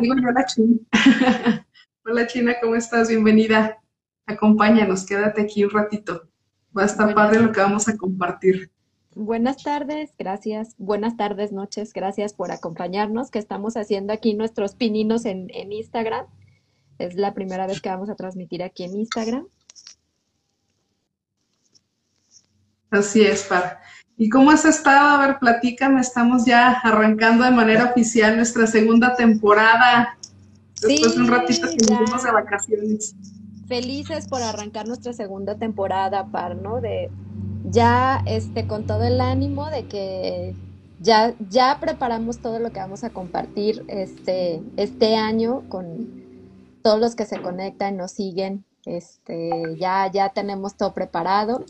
digo hola China. hola China, ¿cómo estás? Bienvenida. Acompáñanos, quédate aquí un ratito. Va a estar padre lo que vamos a compartir. Buenas tardes, gracias. Buenas tardes, noches, gracias por acompañarnos, que estamos haciendo aquí nuestros pininos en, en Instagram. Es la primera vez que vamos a transmitir aquí en Instagram. Así es, Par. ¿Y cómo has estado? A ver, platícame, estamos ya arrancando de manera oficial nuestra segunda temporada. Después de un ratito que nos de vacaciones. Felices por arrancar nuestra segunda temporada, Par, ¿no? De ya este con todo el ánimo de que ya, ya preparamos todo lo que vamos a compartir este, este año con todos los que se conectan, nos siguen. Este, ya, ya tenemos todo preparado.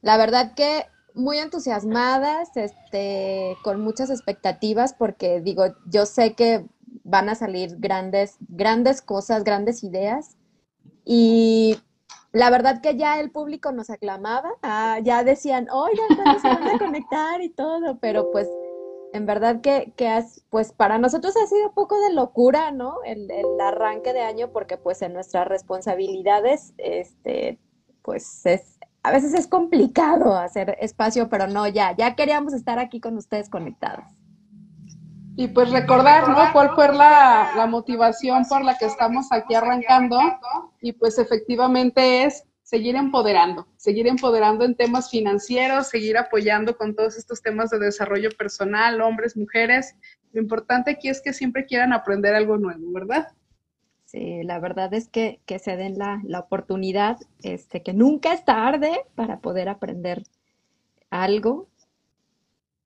La verdad que muy entusiasmadas, este, con muchas expectativas, porque digo, yo sé que van a salir grandes, grandes cosas, grandes ideas. Y la verdad que ya el público nos aclamaba, ah, ya decían, oigan, se van a conectar y todo, pero pues en verdad que, que pues para nosotros ha sido un poco de locura, ¿no? El, el, arranque de año, porque pues en nuestras responsabilidades, este, pues es, a veces es complicado hacer espacio, pero no, ya, ya queríamos estar aquí con ustedes conectados. Y pues recordar, ¿no? ¿Cuál fue la, motivación por la que estamos aquí arrancando? Y pues efectivamente es seguir empoderando, seguir empoderando en temas financieros, seguir apoyando con todos estos temas de desarrollo personal, hombres, mujeres. Lo importante aquí es que siempre quieran aprender algo nuevo, ¿verdad? Sí, la verdad es que, que se den la, la, oportunidad, este, que nunca es tarde para poder aprender algo.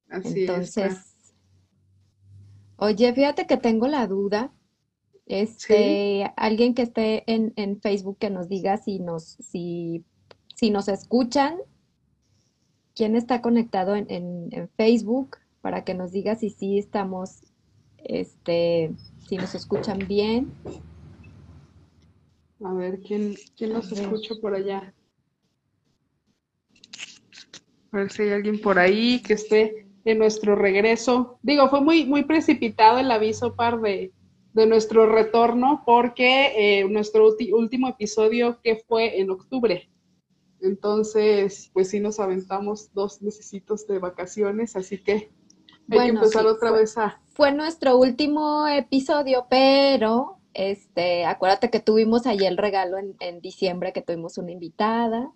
Así Entonces, oye, fíjate que tengo la duda. Este, alguien que esté en, en, Facebook que nos diga si nos, si, si nos escuchan, quién está conectado en, en, en, Facebook, para que nos diga si sí estamos, este, si nos escuchan bien. A ver, ¿quién, quién nos escucha por allá? A ver si hay alguien por ahí que esté en nuestro regreso. Digo, fue muy, muy precipitado el aviso par de, de nuestro retorno porque eh, nuestro último episodio que fue en octubre. Entonces, pues sí nos aventamos dos necesitos de vacaciones, así que hay que empezar otra vez a... Fue nuestro último episodio, pero este, acuérdate que tuvimos ahí el regalo en, en diciembre, que tuvimos una invitada.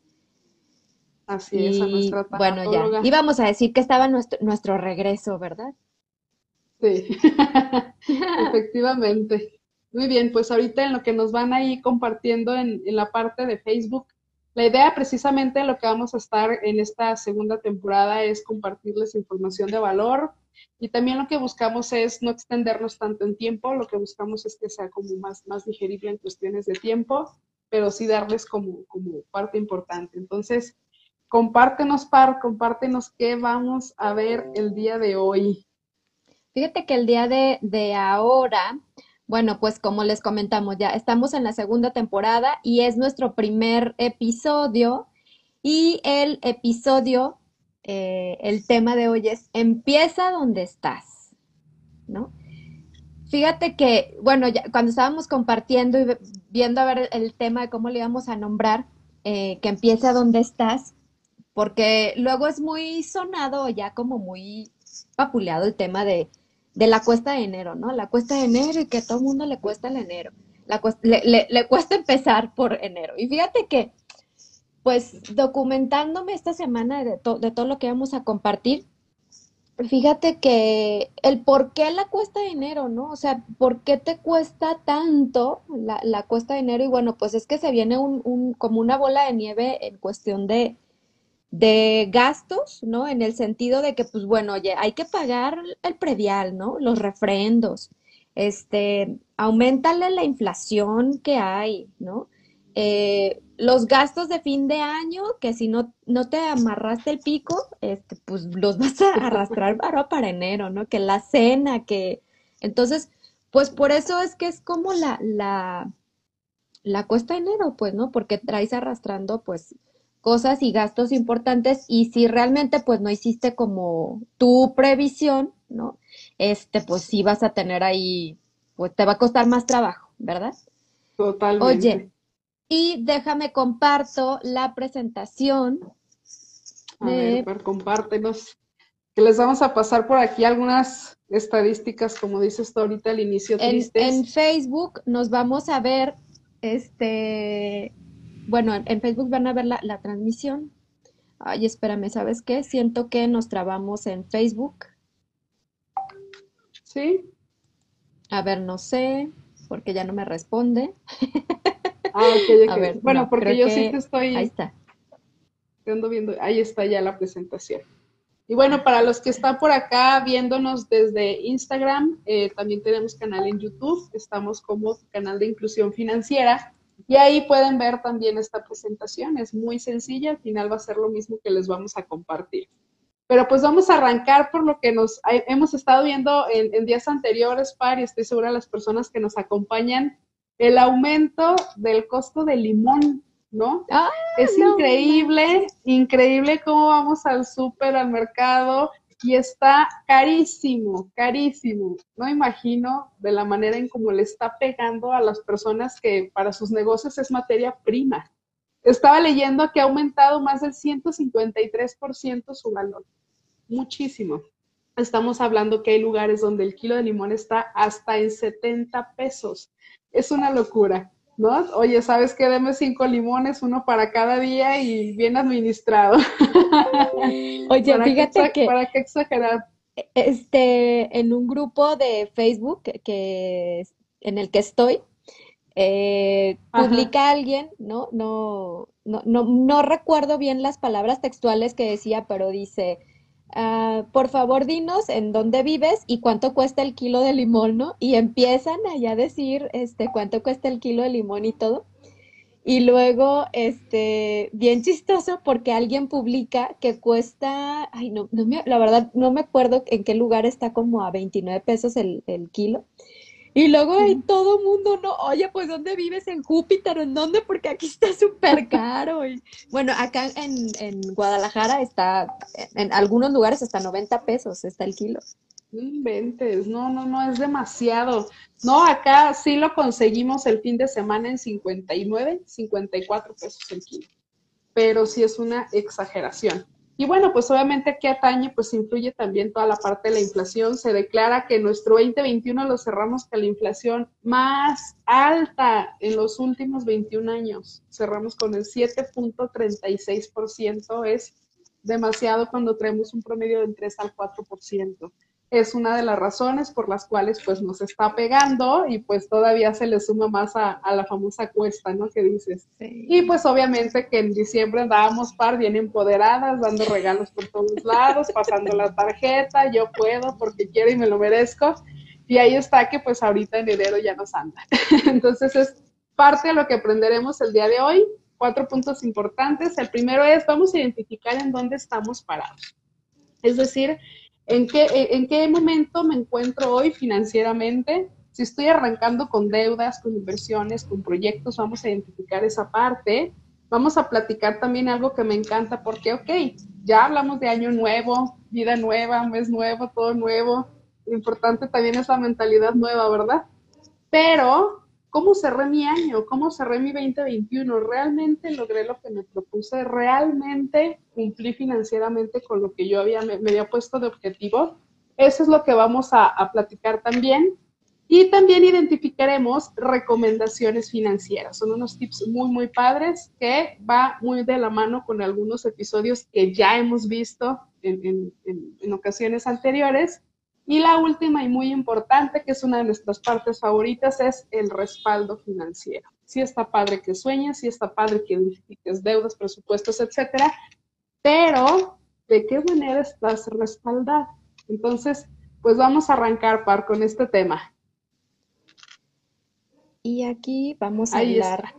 Así es, a nuestra Bueno, ya. Íbamos a decir que estaba nuestro, nuestro regreso, ¿verdad? Sí, efectivamente. Muy bien, pues ahorita en lo que nos van ahí compartiendo en, en la parte de Facebook, la idea precisamente lo que vamos a estar en esta segunda temporada es compartirles información de valor, y también lo que buscamos es no extendernos tanto en tiempo, lo que buscamos es que sea como más, más digerible en cuestiones de tiempo, pero sí darles como, como parte importante. Entonces, compártenos, Par, compártenos qué vamos a ver el día de hoy. Fíjate que el día de, de ahora, bueno, pues como les comentamos, ya estamos en la segunda temporada y es nuestro primer episodio. Y el episodio eh, el tema de hoy es empieza donde estás, ¿no? Fíjate que, bueno, ya, cuando estábamos compartiendo y viendo a ver el tema de cómo le íbamos a nombrar, eh, que empieza donde estás, porque luego es muy sonado, ya como muy papuleado el tema de, de la cuesta de enero, ¿no? La cuesta de enero y que a todo el mundo le cuesta el enero. La le, le, cuesta empezar por enero. Y fíjate que pues documentándome esta semana de, de todo lo que vamos a compartir, fíjate que el por qué la cuesta dinero, ¿no? O sea, ¿por qué te cuesta tanto la, la cuesta dinero? Y bueno, pues es que se viene un, un, como una bola de nieve en cuestión de, de gastos, ¿no? En el sentido de que, pues bueno, oye, hay que pagar el predial, ¿no? Los refrendos, este, aumentale la inflación que hay, ¿no? Eh, los gastos de fin de año, que si no, no te amarraste el pico, este, pues los vas a arrastrar para, para enero, ¿no? Que la cena, que... Entonces, pues por eso es que es como la, la, la cuesta de enero, pues, ¿no? Porque traes arrastrando, pues, cosas y gastos importantes y si realmente, pues, no hiciste como tu previsión, ¿no? Este, pues sí vas a tener ahí pues te va a costar más trabajo, ¿verdad? Totalmente. Oye, y déjame comparto la presentación. A ver, compártenos. Que les vamos a pasar por aquí algunas estadísticas, como dices tú ahorita al inicio. En, en Facebook nos vamos a ver, este, bueno, en Facebook van a ver la, la transmisión. Ay, espérame, ¿sabes qué? Siento que nos trabamos en Facebook. ¿Sí? A ver, no sé, porque ya no me responde. Ah, ok, A ver, bueno, porque yo sí que estoy... Ahí está. Ando viendo, ahí está ya la presentación. Y bueno, para los que están por acá viéndonos desde Instagram, eh, también tenemos canal en YouTube, estamos como canal de inclusión financiera y ahí pueden ver también esta presentación, es muy sencilla, al final va a ser lo mismo que les vamos a compartir. Pero pues vamos a arrancar por lo que nos hemos estado viendo en, días anteriores, Par, y estoy segura las personas que nos acompañan, el aumento del costo del limón, ¿no? Ah, es increíble, increíble cómo vamos al súper, al mercado, y está carísimo, carísimo. No imagino de la manera en cómo le está pegando a las personas que para sus negocios es materia prima. Estaba leyendo que ha aumentado más del 153% su valor muchísimo. Estamos hablando que hay lugares donde el kilo de limón está hasta en 70 pesos. Es una locura, ¿no? Oye, ¿sabes qué? Deme cinco limones, uno para cada día y bien administrado. Oye, fíjate que... ¿Para qué exagerar? Este, en un grupo de Facebook que, en el que estoy, eh, publica alguien, ¿no? No, no, no, no recuerdo bien las palabras textuales que decía, pero dice, Ah, por favor dinos en dónde vives y cuánto cuesta el kilo de limón, ¿no? Y empiezan allá a decir, este, cuánto cuesta el kilo de limón y todo. Y luego, este, bien chistoso porque alguien publica que cuesta, ay, no, no me, la verdad no me acuerdo en qué lugar está como a 29 pesos el, el kilo. Y luego hay todo mundo, no, oye, pues ¿dónde vives? ¿En Júpiter? ¿En dónde? Porque aquí está súper caro. Y, bueno, acá en, en, Guadalajara está, en algunos lugares hasta 90 pesos está el kilo. Inventes, no, no, no, es demasiado. No, acá sí lo conseguimos el fin de semana en 59, 54 pesos el kilo. Pero sí es una exageración. Y bueno, pues obviamente aquí atañe, pues influye también toda la parte de la inflación. Se declara que nuestro 2021 lo cerramos con la inflación más alta en los últimos 21 años. Cerramos con el 7.36%. Es demasiado cuando traemos un promedio del 3 al 4% es una de las razones por las cuales pues nos está pegando y pues todavía se le suma más a, la famosa cuesta, ¿no? Que dices. Y pues obviamente que en diciembre andábamos par bien empoderadas, dando regalos por todos lados, pasando la tarjeta, yo puedo porque quiero y me lo merezco. Y ahí está que pues ahorita en enero ya nos anda. Entonces es parte de lo que aprenderemos el día de hoy. Cuatro puntos importantes. El primero es, vamos a identificar en dónde estamos parados. Es decir, ¿En qué, ¿En qué momento me encuentro hoy financieramente? Si estoy arrancando con deudas, con inversiones, con proyectos, vamos a identificar esa parte. Vamos a platicar también algo que me encanta porque, ok, ya hablamos de año nuevo, vida nueva, mes nuevo, todo nuevo. Lo importante también es la mentalidad nueva, ¿verdad? Pero ¿Cómo cerré mi año? ¿Cómo cerré mi 2021? ¿Realmente logré lo que me propuse? ¿Realmente cumplí financieramente con lo que yo había, me, había puesto de objetivo? Eso es lo que vamos a, platicar también. Y también identificaremos recomendaciones financieras. Son unos tips muy, muy padres que va muy de la mano con algunos episodios que ya hemos visto en, en, en ocasiones anteriores y la última y muy importante, que es una de nuestras partes favoritas, es el respaldo financiero. Sí está padre que sueñes, sí está padre que identifiques deudas, presupuestos, etcétera, pero ¿de qué manera estás respaldado? Entonces, pues vamos a arrancar, Par, con este tema. Y aquí vamos a hablar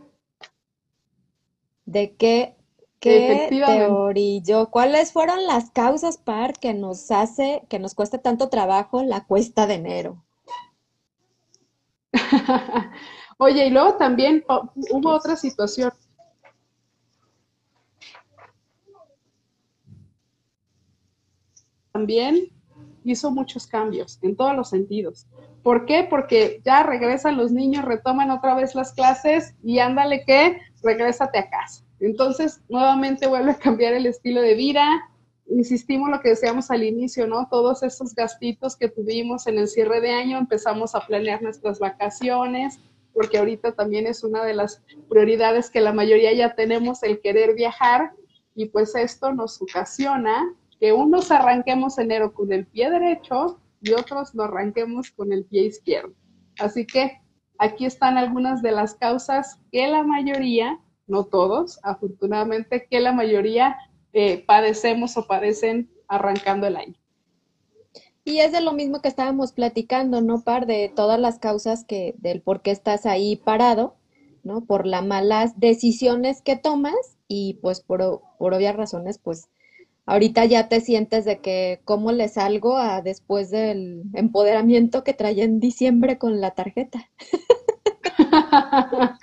de qué ¿Qué teoría? ¿Cuáles fueron las causas par que nos hace, que nos cuesta tanto trabajo la cuesta de enero? Oye, y luego también hubo otra situación. También hizo muchos cambios en todos los sentidos. ¿Por qué? Porque ya regresan los niños, retoman otra vez las clases y ándale que regrésate a casa. Entonces, nuevamente vuelve a cambiar el estilo de vida. Insistimos lo que decíamos al inicio, ¿no? Todos esos gastitos que tuvimos en el cierre de año, empezamos a planear nuestras vacaciones, porque ahorita también es una de las prioridades que la mayoría ya tenemos, el querer viajar, y pues esto nos ocasiona que unos arranquemos enero con el pie derecho y otros lo arranquemos con el pie izquierdo. Así que aquí están algunas de las causas que la mayoría, no todos, afortunadamente, que la mayoría eh, padecemos o padecen arrancando el año. Y es de lo mismo que estábamos platicando, ¿no, Par? De todas las causas que, del por qué estás ahí parado, ¿no? Por las malas decisiones que tomas y pues por, por obvias razones, pues ahorita ya te sientes de que cómo le salgo a después del empoderamiento que traía en diciembre con la tarjeta.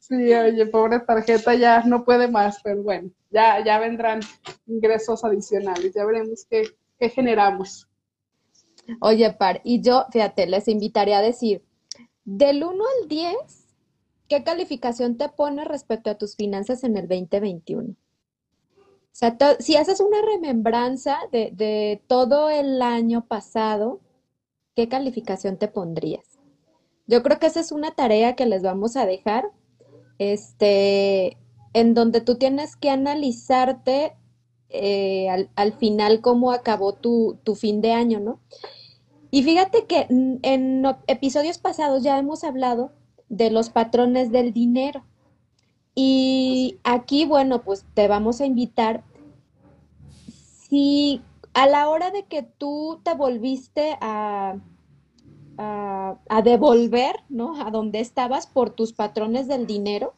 sí, oye, pobre tarjeta ya no puede más, pero bueno, ya, ya vendrán ingresos adicionales, ya veremos qué, qué generamos. Oye, Par, y yo, fíjate, les invitaría a decir, del 1 al 10, ¿qué calificación te pone respecto a tus finanzas en el 2021? O sea, si haces una remembranza de, todo el año pasado, ¿qué calificación te pondrías? Yo creo que esa es una tarea que les vamos a dejar, este, en donde tú tienes que analizarte eh, al, final cómo acabó tu, tu, fin de año, ¿no? Y fíjate que en episodios pasados ya hemos hablado de los patrones del dinero. Y aquí, bueno, pues te vamos a invitar, si a la hora de que tú te volviste a, a, devolver, ¿no? A donde estabas por tus patrones del dinero,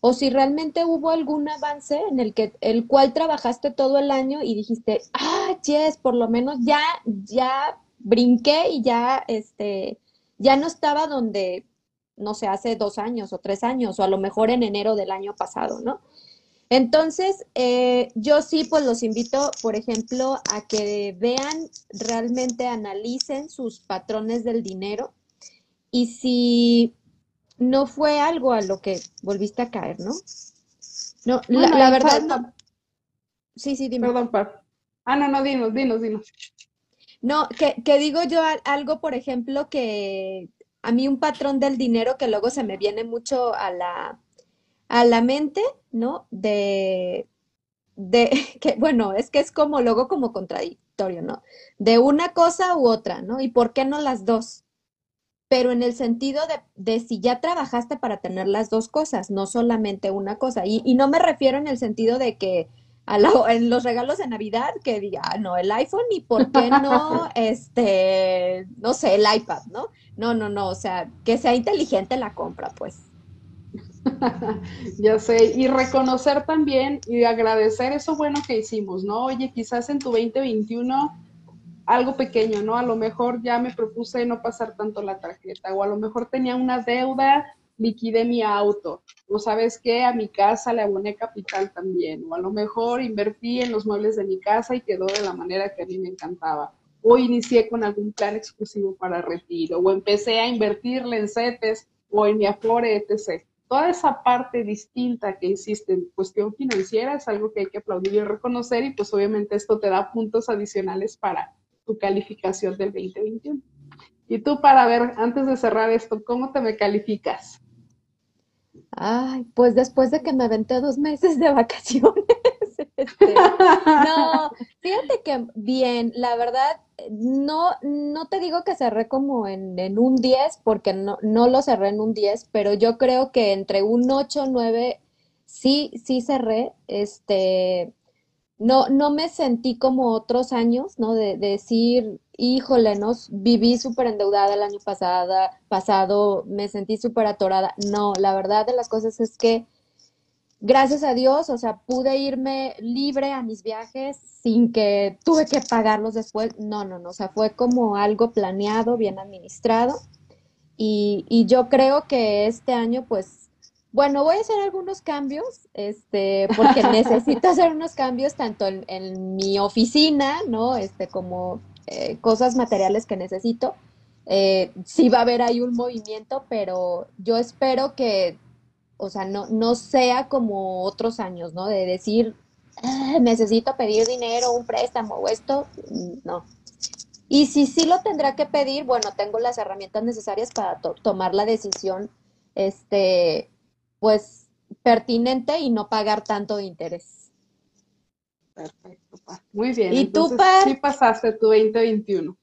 o si realmente hubo algún avance en el que el cual trabajaste todo el año y dijiste, ah, yes, por lo menos ya, ya brinqué y ya, este, ya no estaba donde no sé, hace dos años o tres años, o a lo mejor en enero del año pasado, ¿no? Entonces, eh, yo sí, pues los invito, por ejemplo, a que vean, realmente analicen sus patrones del dinero y si no fue algo a lo que volviste a caer, ¿no? No, la, verdad no. Sí, sí, dime. Perdón, Par. Ah, no, no, dinos, dinos, dinos. No, que, que digo yo algo, por ejemplo, que a mí un patrón del dinero que luego se me viene mucho a la, a la mente, ¿no? De, de, que bueno, es que es como luego como contradictorio, ¿no? De una cosa u otra, ¿no? ¿Y por qué no las dos? Pero en el sentido de, de si ya trabajaste para tener las dos cosas, no solamente una cosa. Y, y no me refiero en el sentido de que en los regalos de Navidad que diga, ah, no, el iPhone y por qué no, este, no sé, el iPad, ¿no? No, no, no, o sea, que sea inteligente la compra, pues. ya sé, y reconocer también y agradecer eso bueno que hicimos, ¿no? Oye, quizás en tu 2021 algo pequeño, ¿no? A lo mejor ya me propuse no pasar tanto la tarjeta o a lo mejor tenía una deuda liquidé mi auto, o sabes qué, a mi casa le aboné capital también, o a lo mejor invertí en los muebles de mi casa y quedó de la manera que a mí me encantaba, o inicié con algún plan exclusivo para retiro, o empecé a invertirle en CETES o en mi Afore, etc. Toda esa parte distinta que hiciste en cuestión financiera es algo que hay que aplaudir y reconocer y pues obviamente esto te da puntos adicionales para tu calificación del 2021. Y tú para ver, antes de cerrar esto, ¿cómo te me calificas? Ay, pues después de que me aventé dos meses de vacaciones. Este, no, fíjate que bien, la verdad, no, no te digo que cerré como en, en un 10, porque no, no lo cerré en un 10, pero yo creo que entre un 8, 9, sí, sí cerré. Este, no, no me sentí como otros años, ¿no? De, decir, híjole, ¿no? Viví súper endeudada el año pasado, pasado, me sentí súper atorada. No, la verdad de las cosas es que, gracias a Dios, o sea, pude irme libre a mis viajes sin que tuve que pagarlos después. No, no, no, o sea, fue como algo planeado, bien administrado. Y, y yo creo que este año, pues, bueno, voy a hacer algunos cambios, este, porque necesito hacer unos cambios tanto en, mi oficina, ¿no? Este, como eh, cosas materiales que necesito. eh, sí va a haber ahí un movimiento, pero yo espero que, o sea, no, no sea como otros años, ¿no? De decir, ah, necesito pedir dinero, un préstamo o esto, no. Y si sí lo tendrá que pedir, bueno, tengo las herramientas necesarias para tomar la decisión, este, pues, pertinente y no pagar tanto de interés. Perfecto, Muy bien. ¿Y tú, Par? Sí pasaste tu 2021.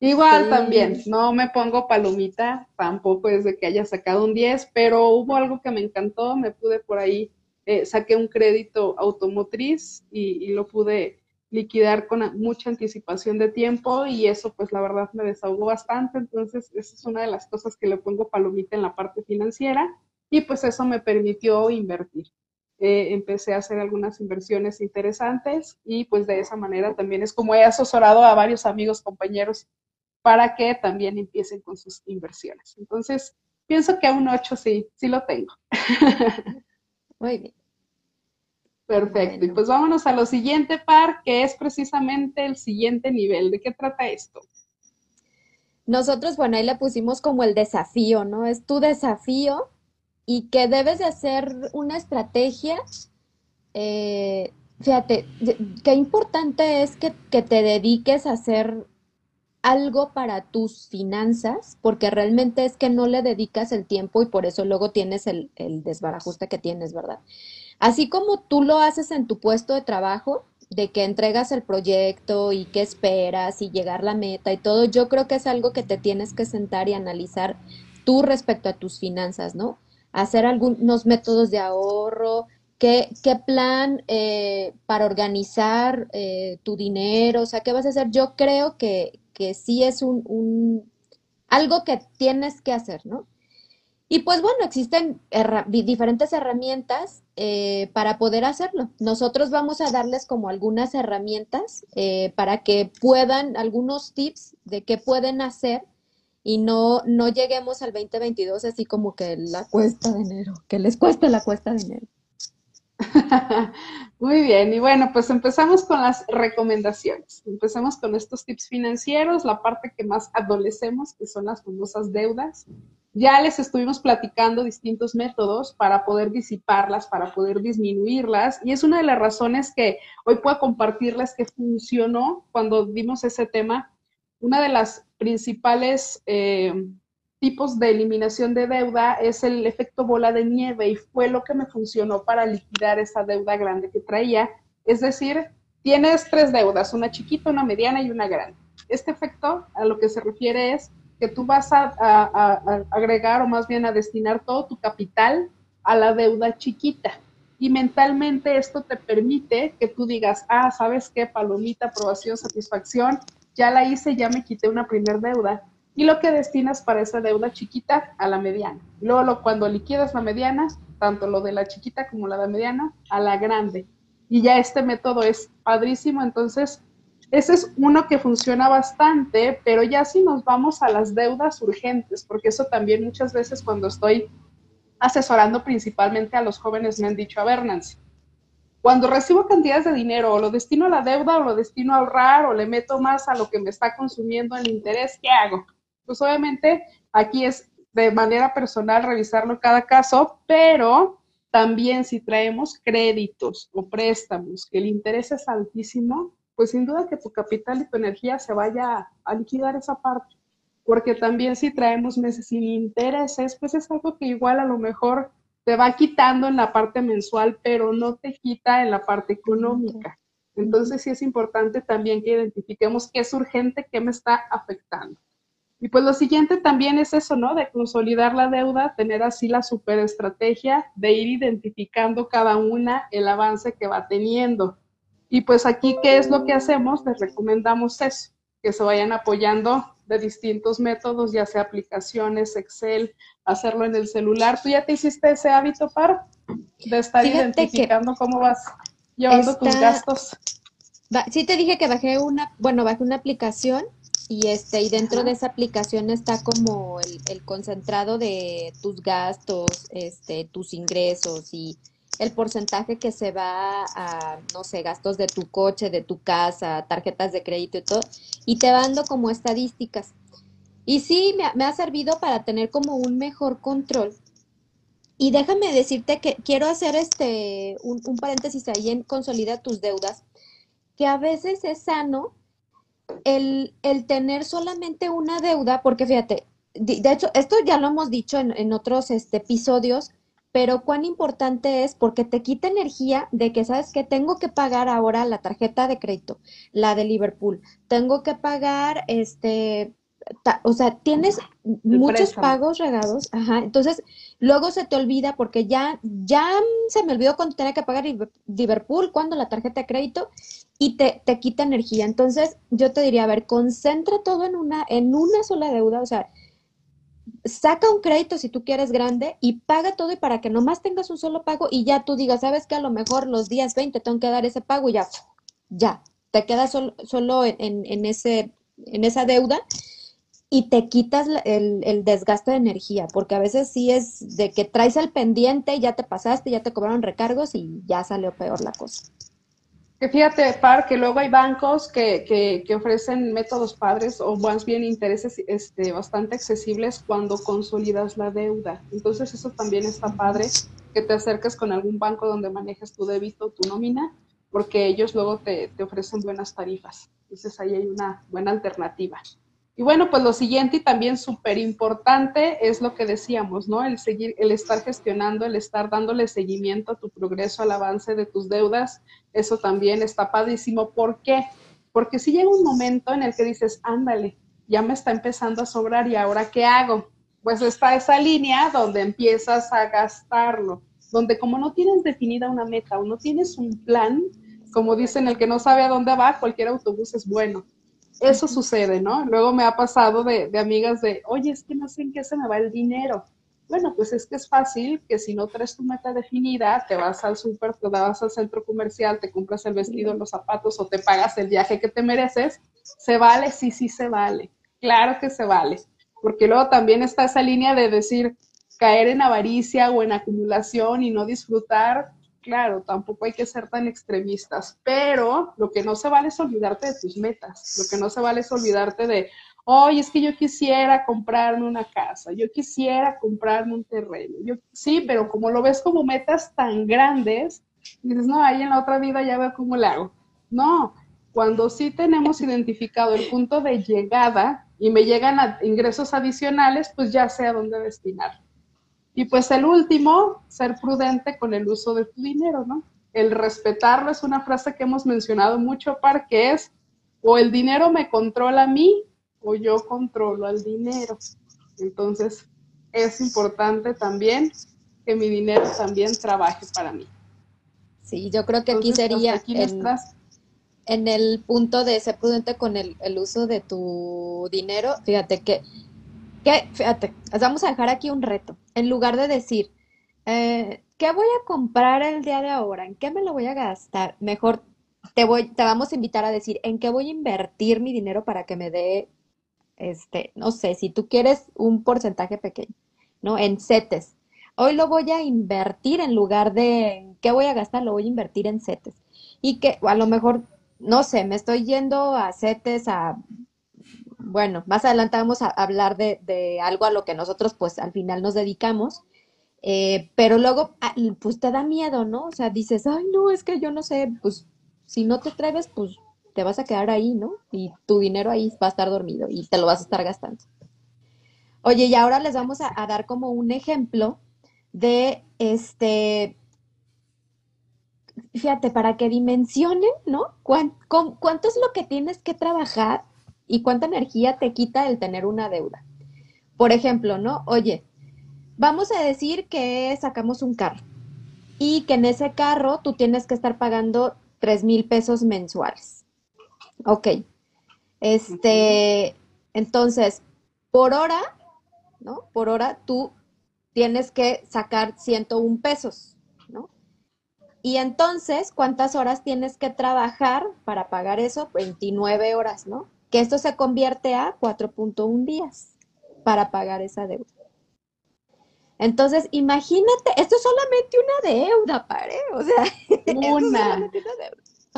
Igual también, no me pongo palomita, tampoco es de que haya sacado un 10, pero hubo algo que me encantó, me pude por ahí, eh, saqué un crédito automotriz y, y, lo pude liquidar con mucha anticipación de tiempo y eso pues la verdad me desahogó bastante, entonces esa es una de las cosas que le pongo palomita en la parte financiera y pues eso me permitió invertir. Eh, empecé a hacer algunas inversiones interesantes y pues de esa manera también es como he asesorado a varios amigos, compañeros para que también empiecen con sus inversiones. Entonces, pienso que a un 8 sí, sí lo tengo. Muy bien. Perfecto. Y pues vámonos a lo siguiente par, que es precisamente el siguiente nivel. ¿De qué trata esto? Nosotros, bueno, ahí le pusimos como el desafío, ¿no? Es tu desafío y que debes de hacer una estrategia. Eh, fíjate, qué importante es que, que te dediques a hacer algo para tus finanzas, porque realmente es que no le dedicas el tiempo y por eso luego tienes el, el desbarajuste que tienes, ¿verdad? Así como tú lo haces en tu puesto de trabajo, de que entregas el proyecto y qué esperas y llegar la meta y todo, yo creo que es algo que te tienes que sentar y analizar tú respecto a tus finanzas, ¿no? Hacer algunos métodos de ahorro, qué, qué plan eh, para organizar eh, tu dinero, o sea, qué vas a hacer. Yo creo que, que sí es un, algo que tienes que hacer, ¿no? Y pues bueno, existen diferentes herramientas eh, para poder hacerlo. Nosotros vamos a darles como algunas herramientas eh, para que puedan, algunos tips de qué pueden hacer y no, no lleguemos al 2022 así como que la cuesta de enero, que les cueste la cuesta de enero. Muy bien, y bueno, pues empezamos con las recomendaciones. Empezamos con estos tips financieros, la parte que más adolecemos, que son las famosas deudas. Ya les estuvimos platicando distintos métodos para poder disiparlas, para poder disminuirlas, y es una de las razones que hoy puedo compartirles que funcionó cuando dimos ese tema. Una de las principales eh, tipos de eliminación de deuda es el efecto bola de nieve y fue lo que me funcionó para liquidar esa deuda grande que traía. Es decir, tienes tres deudas, una chiquita, una mediana y una grande. Este efecto a lo que se refiere es que tú vas a, agregar o más bien a destinar todo tu capital a la deuda chiquita. Y mentalmente esto te permite que tú digas, ah, ¿sabes qué? Palomita, aprobación, satisfacción, ya la hice, ya me quité una primer deuda y lo que destinas para esa deuda chiquita a la mediana. Luego, cuando liquidas la mediana, tanto lo de la chiquita como la de mediana, a la grande. Y ya este método es padrísimo, entonces ese es uno que funciona bastante, pero ya si nos vamos a las deudas urgentes, porque eso también muchas veces cuando estoy asesorando principalmente a los jóvenes me han dicho, a ver, cuando recibo cantidades de dinero, o lo destino a la deuda, o lo destino a ahorrar, o le meto más a lo que me está consumiendo el interés, ¿qué hago? Pues obviamente aquí es de manera personal revisarlo cada caso, pero también si traemos créditos o préstamos que el interés es altísimo, pues sin duda que tu capital y tu energía se vaya a liquidar esa parte. Porque también si traemos meses sin intereses, pues es algo que igual a lo mejor te va quitando en la parte mensual, pero no te quita en la parte económica. Entonces sí es importante también que identifiquemos qué es urgente, qué me está afectando. Y pues lo siguiente también es eso, ¿no? De consolidar la deuda, tener así la superestrategia de ir identificando cada una el avance que va teniendo. Y pues aquí, ¿qué es lo que hacemos? Les recomendamos eso, que se vayan apoyando de distintos métodos, ya sea aplicaciones, Excel, hacerlo en el celular. ¿Tú ya te hiciste ese hábito, Par? De estar identificando cómo vas llevando tus gastos. Sí te dije que bajé una, bueno, bajé una aplicación y este y dentro de esa aplicación está como el, concentrado de tus gastos, este, tus ingresos y el porcentaje que se va a, no sé, gastos de tu coche, de tu casa, tarjetas de crédito y todo, y te va dando como estadísticas. Y sí, me, ha servido para tener como un mejor control. Y déjame decirte que quiero hacer este un, paréntesis ahí en consolida tus deudas, que a veces es sano el, tener solamente una deuda, porque fíjate, de, hecho, esto ya lo hemos dicho en, en otros este, episodios, pero cuán importante es porque te quita energía de que sabes que tengo que pagar ahora la tarjeta de crédito, la de Liverpool, tengo que pagar este o sea, tienes muchos pagos regados, ajá, entonces luego se te olvida porque ya, ya se me olvidó cuando tenía que pagar Liverpool, cuando la tarjeta de crédito, y te, te quita energía. Entonces, yo te diría, a ver, concentra todo en una, en una sola deuda, o sea, saca un crédito si tú quieres grande y paga todo y para que nomás tengas un solo pago y ya tú digas, sabes que a lo mejor los días 20 tengo que dar ese pago y ya, ya, te quedas solo, solo en, en, ese, en esa deuda y te quitas el, el, desgaste de energía, porque a veces sí es de que traes el pendiente, ya te pasaste, ya te cobraron recargos y ya salió peor la cosa. Que fíjate, Par, que luego hay bancos que, que, que, ofrecen métodos padres o más bien intereses este, bastante accesibles cuando consolidas la deuda. Entonces eso también está padre, que te acerques con algún banco donde manejes tu débito, tu nómina, porque ellos luego te, te ofrecen buenas tarifas. Entonces ahí hay una buena alternativa. Y bueno, pues lo siguiente y también súper importante es lo que decíamos, ¿no? El seguir, el estar gestionando, el estar dándole seguimiento a tu progreso, al avance de tus deudas, eso también está padrísimo. ¿Por qué? Porque si llega un momento en el que dices, ándale, ya me está empezando a sobrar y ahora qué hago? Pues está esa línea donde empiezas a gastarlo, donde como no tienes definida una meta o no tienes un plan, como dicen, el que no sabe a dónde va, cualquier autobús es bueno eso sucede, ¿no? Luego me ha pasado de, amigas de, oye, es que no sé en qué se me va el dinero. Bueno, pues es que es fácil que si no traes tu meta definida, te vas al súper, te vas al centro comercial, te compras el vestido, los zapatos o te pagas el viaje que te mereces. ¿Se vale? Sí, sí se vale. Claro que se vale. Porque luego también está esa línea de decir, caer en avaricia o en acumulación y no disfrutar claro, tampoco hay que ser tan extremistas, pero lo que no se vale es olvidarte de tus metas, lo que no se vale es olvidarte de, oye, es que yo quisiera comprarme una casa, yo quisiera comprarme un terreno, yo sí, pero como lo ves como metas tan grandes, dices, no, ahí en la otra vida ya veo cómo le hago. No, cuando sí tenemos identificado el punto de llegada y me llegan ingresos adicionales, pues ya sé a dónde destinar. Y pues el último, ser prudente con el uso de tu dinero, ¿no? El respetarlo es una frase que hemos mencionado mucho, Par, que es o el dinero me controla a mí o yo controlo al dinero. Entonces, es importante también que mi dinero también trabaje para mí. Sí, yo creo que aquí sería en, el punto de ser prudente con el, el uso de tu dinero. Fíjate que que, fíjate, vamos a dejar aquí un reto. En lugar de decir, eh, ¿qué voy a comprar el día de ahora? ¿En qué me lo voy a gastar? Mejor te voy, vamos a invitar a decir, ¿en qué voy a invertir mi dinero para que me dé, este, no sé, si tú quieres un porcentaje pequeño, ¿no? En CETES. Hoy lo voy a invertir en lugar de qué voy a gastar, lo voy a invertir en CETES. Y que a lo mejor, no sé, me estoy yendo a CETES a bueno, más adelante vamos a hablar de, algo a lo que nosotros pues al final nos dedicamos, eh, pero luego ah, pues te da miedo, ¿no? O sea, dices, ay, no, es que yo no sé, pues si no te atreves, pues te vas a quedar ahí, ¿no? Y tu dinero ahí va a estar dormido y te lo vas a estar gastando. Oye, y ahora les vamos a, dar como un ejemplo de este, fíjate, para que dimensionen, ¿no? ¿Cuánto es lo que tienes que trabajar y cuánta energía te quita el tener una deuda. Por ejemplo, ¿no? Oye, vamos a decir que sacamos un carro y que en ese carro tú tienes que estar pagando 3 mil pesos mensuales. Ok. Este, entonces, por hora, ¿no? Por hora tú tienes que sacar 101 pesos, ¿no? Y entonces, ¿cuántas horas tienes que trabajar para pagar eso? 29 horas, ¿no? Que esto se convierte a 4.1 días para pagar esa deuda. Entonces, imagínate, esto es solamente una deuda, pare, o sea, una.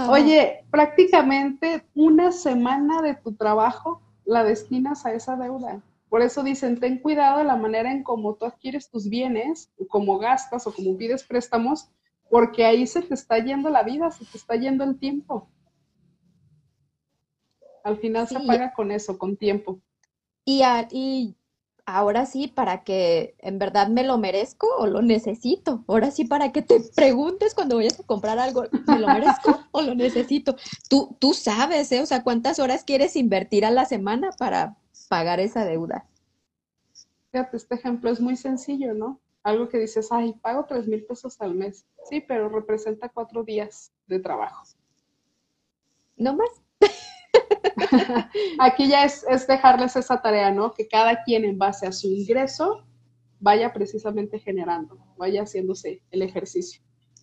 Oye, prácticamente una semana de tu trabajo la destinas a esa deuda. Por eso dicen, ten cuidado de la manera en cómo tú adquieres tus bienes, o cómo gastas o cómo pides préstamos, porque ahí se te está yendo la vida, se te está yendo el tiempo. Al final se paga con eso, con tiempo. Y, y ahora sí, para que en verdad me lo merezco o lo necesito. Ahora sí, para que te preguntes cuando vayas a comprar algo, ¿me lo merezco o lo necesito? Tú, tú sabes, ¿eh? O sea, ¿cuántas horas quieres invertir a la semana para pagar esa deuda? Fíjate, este ejemplo es muy sencillo, ¿no? Algo que dices, ay, pago tres mil pesos al mes. Sí, pero representa cuatro días de trabajo. ¿No más? Aquí ya es, dejarles esa tarea, ¿no? Que cada quien en base a su ingreso vaya precisamente generando, vaya haciéndose el ejercicio.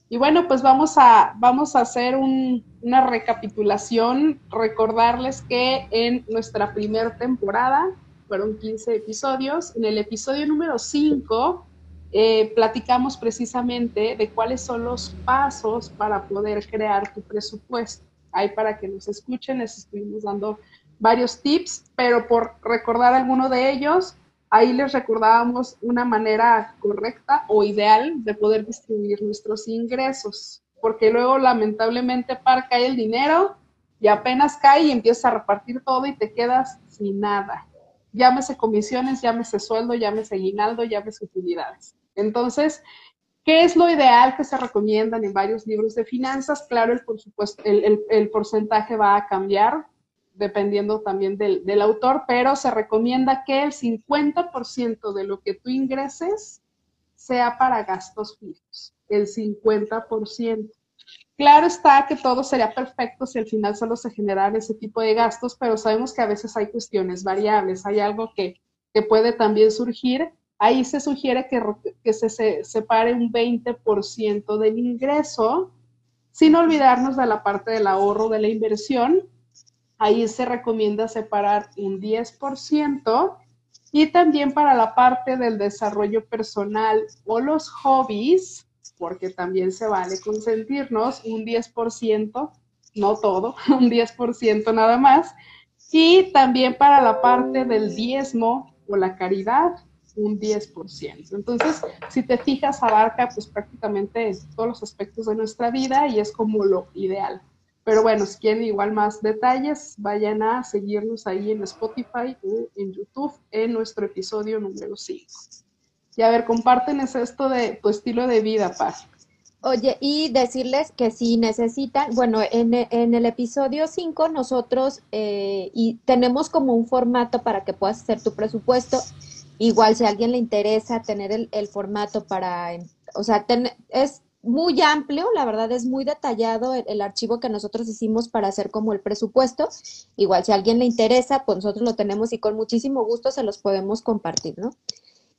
Y bueno, pues vamos a, vamos a hacer una recapitulación, recordarles que en nuestra primera temporada fueron 15 episodios, en el episodio número 5 eh, platicamos precisamente de cuáles son los pasos para poder crear tu presupuesto ahí para que nos escuchen, les estuvimos dando varios tips, pero por recordar alguno de ellos, ahí les recordábamos una manera correcta o ideal de poder distribuir nuestros ingresos, porque luego lamentablemente para cae el dinero y apenas cae y empieza a repartir todo y te quedas sin nada. Llámese comisiones, llámese sueldo, llámese aguinaldo, llámese utilidades. Entonces, ¿Qué es lo ideal que se recomiendan en varios libros de finanzas? Claro, el, porcentaje va a cambiar dependiendo también del, autor, pero se recomienda que el 50% de lo que tú ingreses sea para gastos fijos, el 50%. Claro está que todo sería perfecto si al final solo se generara ese tipo de gastos, pero sabemos que a veces hay cuestiones variables, hay algo que, que puede también surgir Ahí se sugiere que, se, separe un 20% del ingreso, sin olvidarnos de la parte del ahorro de la inversión. Ahí se recomienda separar un 10% y también para la parte del desarrollo personal o los hobbies, porque también se vale consentirnos un 10%, no todo, un 10% nada más. Y también para la parte del diezmo o la caridad, un 10%. Entonces, si te fijas, abarca pues prácticamente todos los aspectos de nuestra vida y es como lo ideal. Pero bueno, si quieren igual más detalles, vayan a seguirnos ahí en Spotify o en YouTube en nuestro episodio número 5. Y a ver, compártenos esto de tu estilo de vida, Paz. Oye, y decirles que si necesitan, bueno, en, el episodio 5 nosotros eh, y tenemos como un formato para que puedas hacer tu presupuesto Igual si a alguien le interesa tener el, formato para, o sea, es muy amplio, la verdad es muy detallado el, archivo que nosotros hicimos para hacer como el presupuesto. Igual si a alguien le interesa, pues nosotros lo tenemos y con muchísimo gusto se los podemos compartir, ¿no?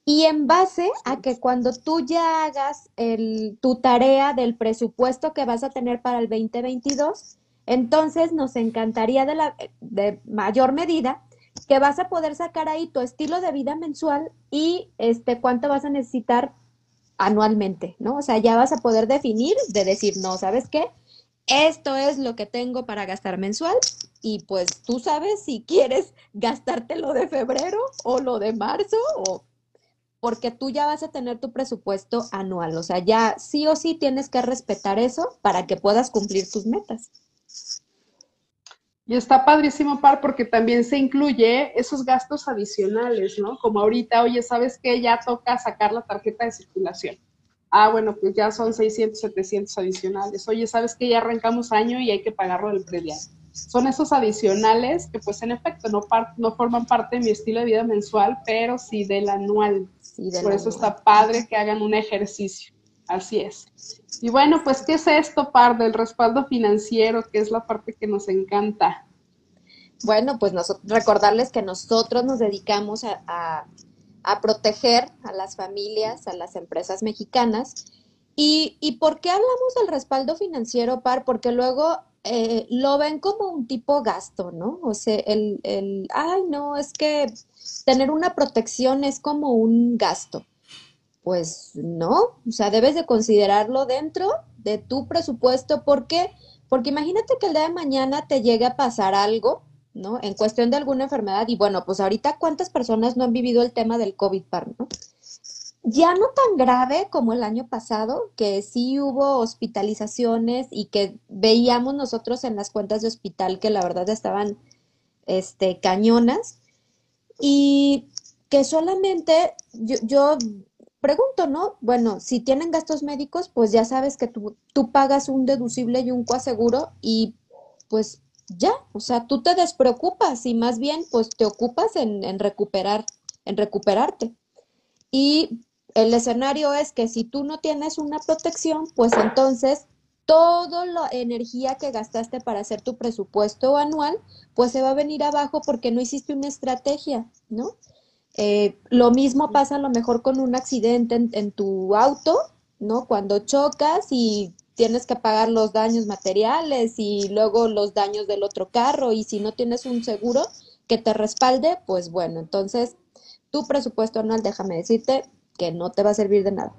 Y en base a que cuando tú ya hagas el, tu tarea del presupuesto que vas a tener para el 2022, entonces nos encantaría de, la, de mayor medida que vas a poder sacar ahí tu estilo de vida mensual y este cuánto vas a necesitar anualmente, ¿no? O sea, ya vas a poder definir de decir, no, ¿sabes qué? Esto es lo que tengo para gastar mensual y pues tú sabes si quieres gastarte lo de febrero o lo de marzo o porque tú ya vas a tener tu presupuesto anual, o sea, ya sí o sí tienes que respetar eso para que puedas cumplir tus metas. Y está padrísimo, Par, porque también se incluye esos gastos adicionales, ¿no? Como ahorita, oye, ¿sabes qué? Ya toca sacar la tarjeta de circulación. Ah, bueno, pues ya son 600, 700 adicionales. Oye, ¿sabes qué? Ya arrancamos año y hay que pagarlo del predial. Son esos adicionales que, pues, en efecto, no, no forman parte de mi estilo de vida mensual, pero sí del anual. Por eso está padre que hagan un ejercicio. Así es. Y bueno, pues, ¿qué es esto, Par, del respaldo financiero, que es la parte que nos encanta? Bueno, pues recordarles que nosotros nos dedicamos a, proteger a las familias, a las empresas mexicanas. ¿Y, y por qué hablamos del respaldo financiero, Par? Porque luego eh, lo ven como un tipo gasto, ¿no? O sea, el, el, ay, no, es que tener una protección es como un gasto. Pues no, o sea, debes de considerarlo dentro de tu presupuesto. ¿Por qué? Porque imagínate que el día de mañana te llegue a pasar algo, ¿no? En cuestión de alguna enfermedad, y bueno, pues ahorita cuántas personas no han vivido el tema del COVID, ¿no? Ya no tan grave como el año pasado, que sí hubo hospitalizaciones y que veíamos nosotros en las cuentas de hospital que la verdad estaban este, cañonas, y que solamente yo, yo pregunto, ¿no? Bueno, si tienen gastos médicos, pues ya sabes que tú, tú pagas un deducible y un coaseguro y pues ya, o sea, tú te despreocupas y más bien pues te ocupas en, en recuperar, en recuperarte. Y el escenario es que si tú no tienes una protección, pues entonces toda la energía que gastaste para hacer tu presupuesto anual, pues se va a venir abajo porque no hiciste una estrategia, ¿no? Eh, lo mismo pasa a lo mejor con un accidente en, tu auto, ¿no? Cuando chocas y tienes que pagar los daños materiales y luego los daños del otro carro y si no tienes un seguro que te respalde, pues bueno, entonces tu presupuesto anual, déjame decirte que no te va a servir de nada.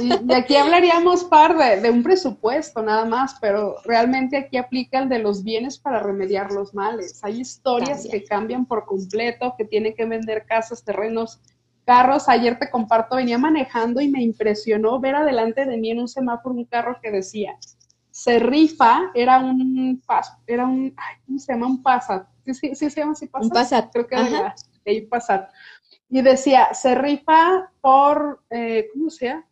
Y aquí hablaríamos, par, de, un presupuesto nada más, pero realmente aquí aplica el de los bienes para remediar los males. Hay historias que cambian por completo, que tienen que vender casas, terrenos, carros. Ayer te comparto, venía manejando y me impresionó ver adelante de mí en un semáforo un carro que decía, se rifa, era un, era un, ¿cómo se llama? Un Passat. Sí, sí, sí se llama así Passat. Un Passat. Creo que era de Passat. Y decía, se rifa por, eh, ¿cómo se llama?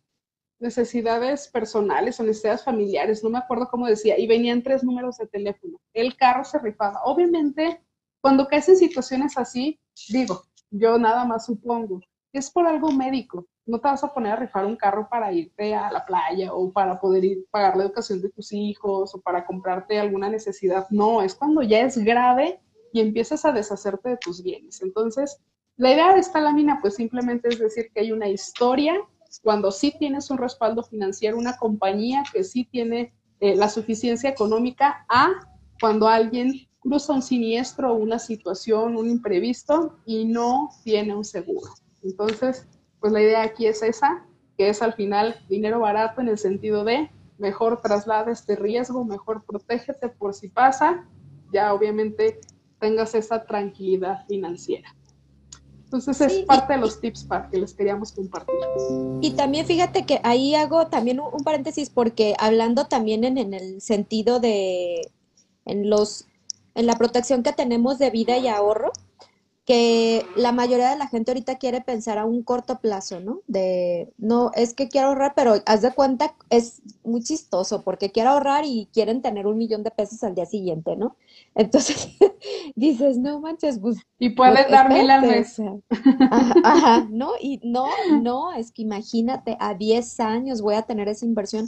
Necesidades personales o necesidades familiares, no me acuerdo cómo decía, y venían tres números de teléfono. El carro se rifaba. Obviamente, cuando caes en situaciones así, digo, yo nada más supongo, es por algo médico. No te vas a poner a rifar un carro para irte a la playa o para poder ir pagar la educación de tus hijos o para comprarte alguna necesidad. No, es cuando ya es grave y empiezas a deshacerte de tus bienes. Entonces, la idea de esta lámina, pues simplemente es decir que hay una historia cuando sí tienes un respaldo financiero, una compañía que sí tiene eh, la suficiencia económica, a cuando alguien cruza un siniestro, una situación, un imprevisto y no tiene un seguro. Entonces, pues la idea aquí es esa, que es al final dinero barato en el sentido de mejor traslada este riesgo, mejor protégete por si pasa, ya obviamente tengas esa tranquilidad financiera. Entonces es parte de los tips para que les queríamos compartir. Y también fíjate que ahí hago también un, paréntesis porque hablando también en, en, el sentido de en los en la protección que tenemos de vida y ahorro, que la mayoría de la gente ahorita quiere pensar a un corto plazo, ¿no? De, no, es que quiero ahorrar, pero haz de cuenta, es muy chistoso porque quiero ahorrar y quieren tener un millón de pesos al día siguiente, ¿no? Entonces dices, no manches, pues. Y puedes pues, dar mil al mes. Ajá, ¿no? Y no, no, es que imagínate, a 10 años voy a tener esa inversión.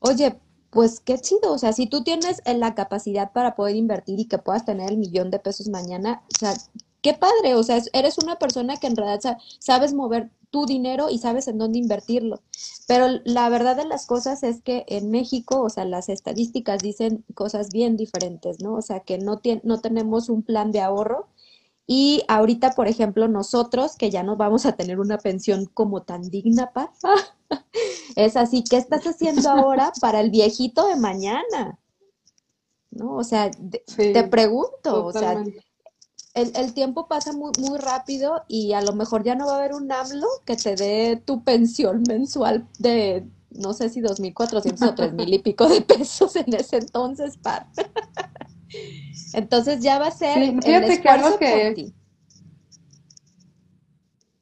Oye, pues qué chido, o sea, si tú tienes la capacidad para poder invertir y que puedas tener el millón de pesos mañana, o sea, qué padre, o sea, eres una persona que en realidad sabes mover tu dinero y sabes en dónde invertirlo. Pero la verdad de las cosas es que en México, o sea, las estadísticas dicen cosas bien diferentes, ¿no? O sea, que no, no tenemos un plan de ahorro. Y ahorita, por ejemplo, nosotros, que ya no vamos a tener una pensión como tan digna, pa, es así, ¿qué estás haciendo ahora para el viejito de mañana? ¿No? O sea, te pregunto, o sea, el, tiempo pasa muy, muy rápido y a lo mejor ya no va a haber un AMLO que te dé tu pensión mensual de, no sé si 2.400 o 3.000 y pico de pesos en ese entonces, Par. Entonces ya va a ser el esfuerzo que, ti.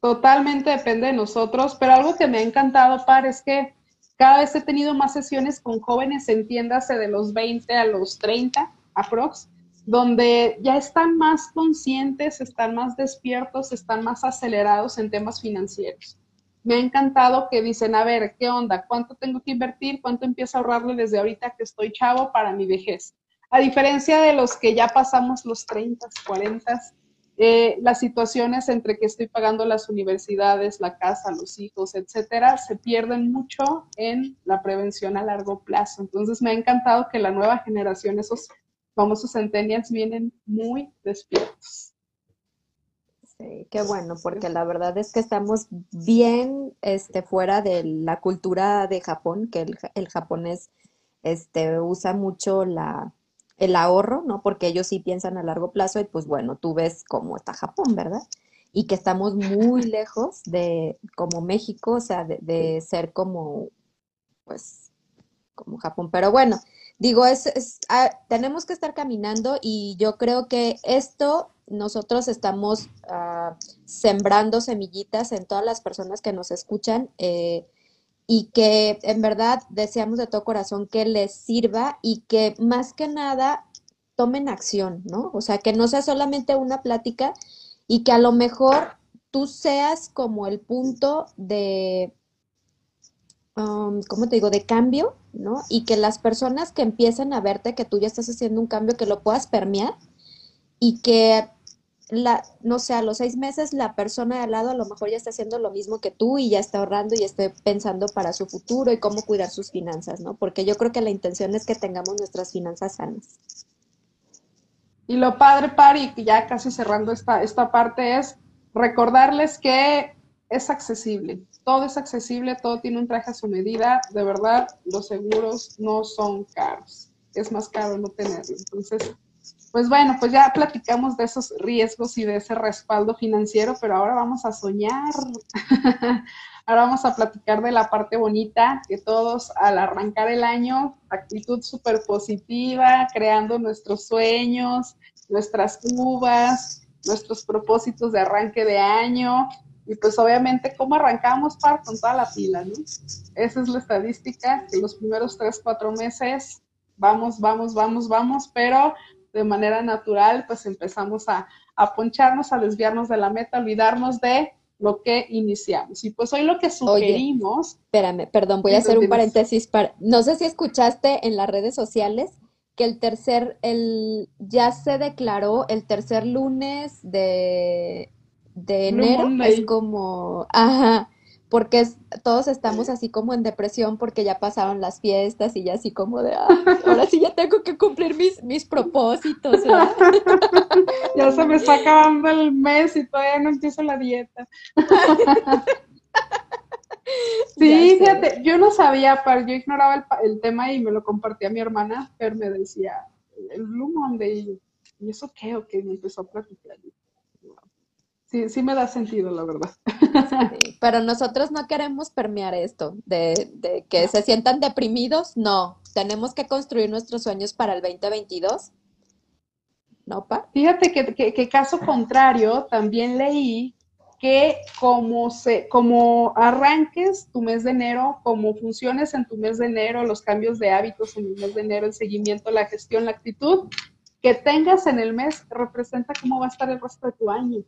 Totalmente depende de nosotros, pero algo que me ha encantado, Par, es que cada vez he tenido más sesiones con jóvenes, entiéndase, de los 20 a los 30, aprox, donde ya están más conscientes, están más despiertos, están más acelerados en temas financieros. Me ha encantado que dicen, a ver, ¿qué onda? ¿Cuánto tengo que invertir? ¿Cuánto empiezo a ahorrarle desde ahorita que estoy chavo para mi vejez? A diferencia de los que ya pasamos los 30, 40, eh, las situaciones entre que estoy pagando las universidades, la casa, los hijos, etcétera, se pierden mucho en la prevención a largo plazo. Entonces, me ha encantado que la nueva generación, esos famosos centennials vienen muy despiertos. Sí, qué bueno, porque la verdad es que estamos bien este, fuera de la cultura de Japón, que el, japonés este, usa mucho la, el ahorro, ¿no? Porque ellos sí piensan a largo plazo y pues bueno, tú ves cómo está Japón, ¿verdad? Y que estamos muy lejos de, como México, o sea, de, ser como, pues, como Japón. Pero bueno, digo, es, ah, tenemos que estar caminando y yo creo que esto nosotros estamos ah, sembrando semillitas en todas las personas que nos escuchan. Eh, y que en verdad deseamos de todo corazón que les sirva y que más que nada tomen acción, ¿no? O sea, que no sea solamente una plática y que a lo mejor tú seas como el punto de, um, ¿cómo te digo?, de cambio, ¿no? Y que las personas que empiecen a verte que tú ya estás haciendo un cambio, que lo puedas permear y que la, no sé, a los seis meses la persona de al lado a lo mejor ya está haciendo lo mismo que tú y ya está ahorrando y esté pensando para su futuro y cómo cuidar sus finanzas, ¿no? Porque yo creo que la intención es que tengamos nuestras finanzas sanas. Y lo padre, Pari, ya casi cerrando esta, esta parte, es recordarles que es accesible. Todo es accesible, todo tiene un traje a su medida. De verdad, los seguros no son caros. Es más caro no tenerlo. Entonces, pues bueno, pues ya platicamos de esos riesgos y de ese respaldo financiero, pero ahora vamos a soñar. ahora vamos a platicar de la parte bonita, que todos al arrancar el año, actitud súper positiva, creando nuestros sueños, nuestras uvas, nuestros propósitos de arranque de año. Y pues obviamente, ¿cómo arrancamos par con toda la pila? ¿no? Esa es la estadística, que los primeros tres, cuatro meses vamos, vamos, vamos, vamos, pero de manera natural, pues empezamos a, poncharnos, a desviarnos de la meta, olvidarnos de lo que iniciamos. Y pues hoy lo que sugerimos... espérame, perdón, voy a hacer un paréntesis. Para, no sé si escuchaste en las redes sociales que el tercer, el, ya se declaró el tercer lunes de, de enero, es como, ajá, porque todos estamos así como en depresión porque ya pasaron las fiestas y ya así como de, ahora sí ya tengo que cumplir mis, mis propósitos. ya se me está acabando el mes y todavía no empiezo la dieta. sí, fíjate, yo no sabía, yo ignoraba el, tema y me lo compartía mi hermana, pero me decía, el Blue Monday, ¿y eso qué? O que me empezó a platicar sí, sí me da sentido, la verdad. pero nosotros no queremos permear esto, de, que se sientan deprimidos, no. Tenemos que construir nuestros sueños para el 2022. ¿No, Pa? Fíjate que, que, caso contrario, también leí que como, se, como arranques tu mes de enero, como funciones en tu mes de enero, los cambios de hábitos en el mes de enero, el seguimiento, la gestión, la actitud, que tengas en el mes representa cómo va a estar el resto de tu año.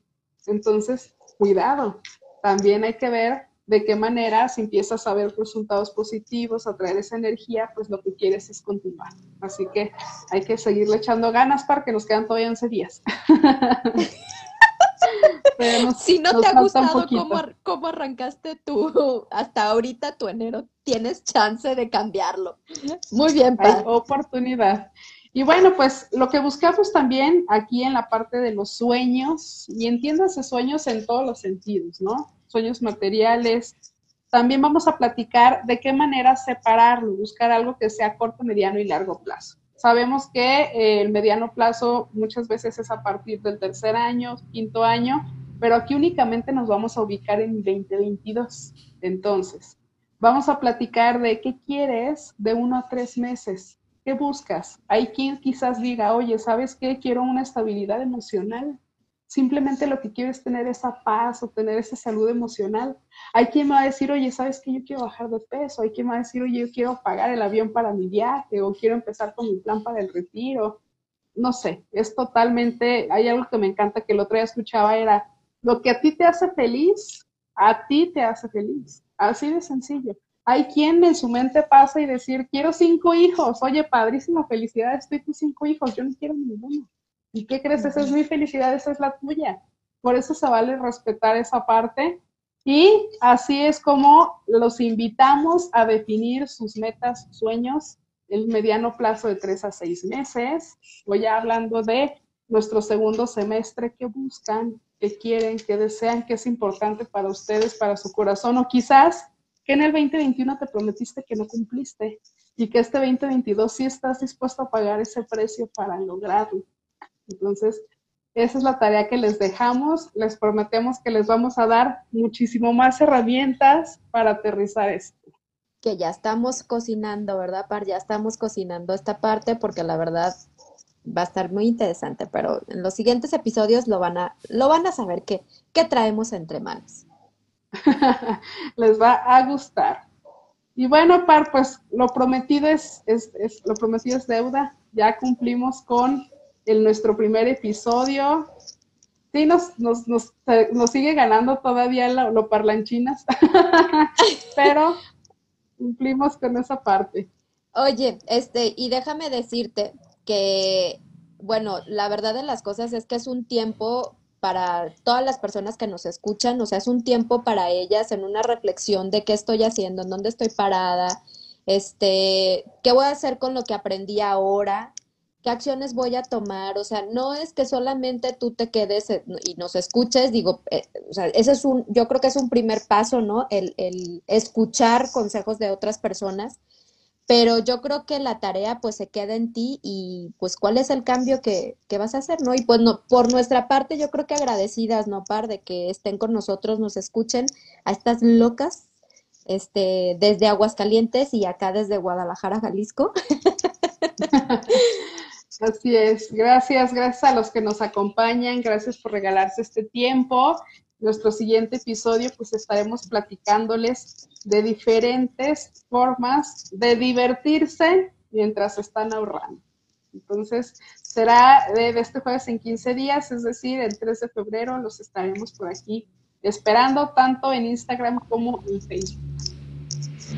Entonces, cuidado. También hay que ver de qué manera, si empiezas a ver resultados positivos, a traer esa energía, pues lo que quieres es continuar. Así que hay que seguirle echando ganas para que nos quedan todavía 11 días. si no te ha gustado cómo, arrancaste tú hasta ahorita tu enero, tienes chance de cambiarlo. Muy bien, Hay oportunidad. Y bueno, pues lo que buscamos también aquí en la parte de los sueños, y entiéndase sueños en todos los sentidos, ¿no? Sueños materiales. También vamos a platicar de qué manera separarlo, buscar algo que sea corto, mediano y largo plazo. Sabemos que eh, el mediano plazo muchas veces es a partir del tercer año, quinto año, pero aquí únicamente nos vamos a ubicar en 2022. Entonces, vamos a platicar de qué quieres de uno a tres meses, ¿Qué buscas? Hay quien quizás diga, oye, ¿sabes qué? Quiero una estabilidad emocional. Simplemente lo que quiero es tener esa paz o tener esa salud emocional. Hay quien me va a decir, oye, ¿sabes qué? Yo quiero bajar de peso. Hay quien me va a decir, oye, yo quiero pagar el avión para mi viaje o quiero empezar con mi plan para el retiro. No sé, es totalmente, hay algo que me encanta que el otro día escuchaba, era, lo que a ti te hace feliz, a ti te hace feliz. Así de sencillo. Hay quien en su mente pasa y decir, quiero cinco hijos. Oye, padrísima, felicidad, estoy tus cinco hijos, yo no quiero ninguno. ¿Y qué crees? Esa es mi felicidad, esa es la tuya. Por eso se vale respetar esa parte. Y así es como los invitamos a definir sus metas, sueños, el mediano plazo de tres a seis meses. Voy hablando de nuestro segundo semestre, qué buscan, qué quieren, qué desean, qué es importante para ustedes, para su corazón, o quizás que en el 2021 te prometiste que no cumpliste y que este 2022 sí estás dispuesto a pagar ese precio para lograrlo. Entonces, esa es la tarea que les dejamos. Les prometemos que les vamos a dar muchísimo más herramientas para aterrizar esto. Que ya estamos cocinando, ¿verdad, Par? Ya estamos cocinando esta parte porque la verdad va a estar muy interesante, pero en los siguientes episodios lo van a, lo van a saber qué, qué traemos entre manos. les va a gustar. Y bueno, Par, pues lo prometido es, es, lo prometido es deuda. Ya cumplimos con el, nuestro primer episodio. Sí, nos, nos, nos, nos sigue ganando todavía lo, lo parlanchinas, pero cumplimos con esa parte. Oye, este, y déjame decirte que, bueno, la verdad de las cosas es que es un tiempo para todas las personas que nos escuchan, o sea, es un tiempo para ellas en una reflexión de qué estoy haciendo, en dónde estoy parada, este, qué voy a hacer con lo que aprendí ahora, qué acciones voy a tomar, o sea, no es que solamente tú te quedes y nos escuches, digo, eh, o sea, ese es un, yo creo que es un primer paso, ¿no? El, el escuchar consejos de otras personas, pero yo creo que la tarea pues se queda en ti y pues cuál es el cambio que, vas a hacer, ¿no? Y pues no, por nuestra parte yo creo que agradecidas, ¿no, Par? De que estén con nosotros, nos escuchen a estas locas, este, desde Aguascalientes y acá desde Guadalajara, Jalisco. Así es, gracias, gracias a los que nos acompañan, gracias por regalarse este tiempo. Nuestro siguiente episodio pues estaremos platicándoles de diferentes formas de divertirse mientras están ahorrando. Entonces, será de, este jueves en 15 días, es decir, el 3 de febrero los estaremos por aquí esperando tanto en Instagram como en Facebook.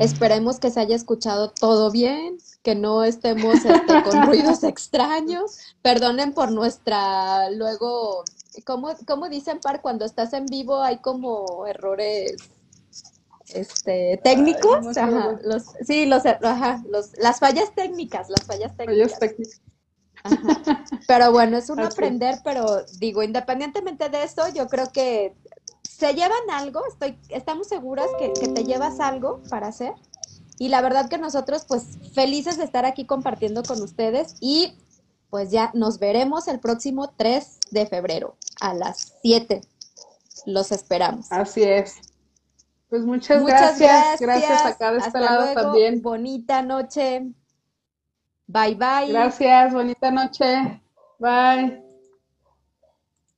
Esperemos que se haya escuchado todo bien, que no estemos este, con ruidos extraños. Perdonen por nuestra luego, ¿cómo, ¿cómo dicen par cuando estás en vivo hay como errores este, técnicos, ajá, los, sí, los, ajá, los, las fallas técnicas, las fallas técnicas. Pero bueno, es un aprender, pero digo, independientemente de eso, yo creo que se llevan algo, estoy, estamos seguras que, que te llevas algo para hacer. Y la verdad que nosotros, pues, felices de estar aquí compartiendo con ustedes y pues ya nos veremos el próximo 3 de febrero a las 7. Los esperamos. Así es. Pues muchas, gracias. Gracias acá de este lado también. Bonita noche. Bye bye. Gracias, bonita noche. Bye.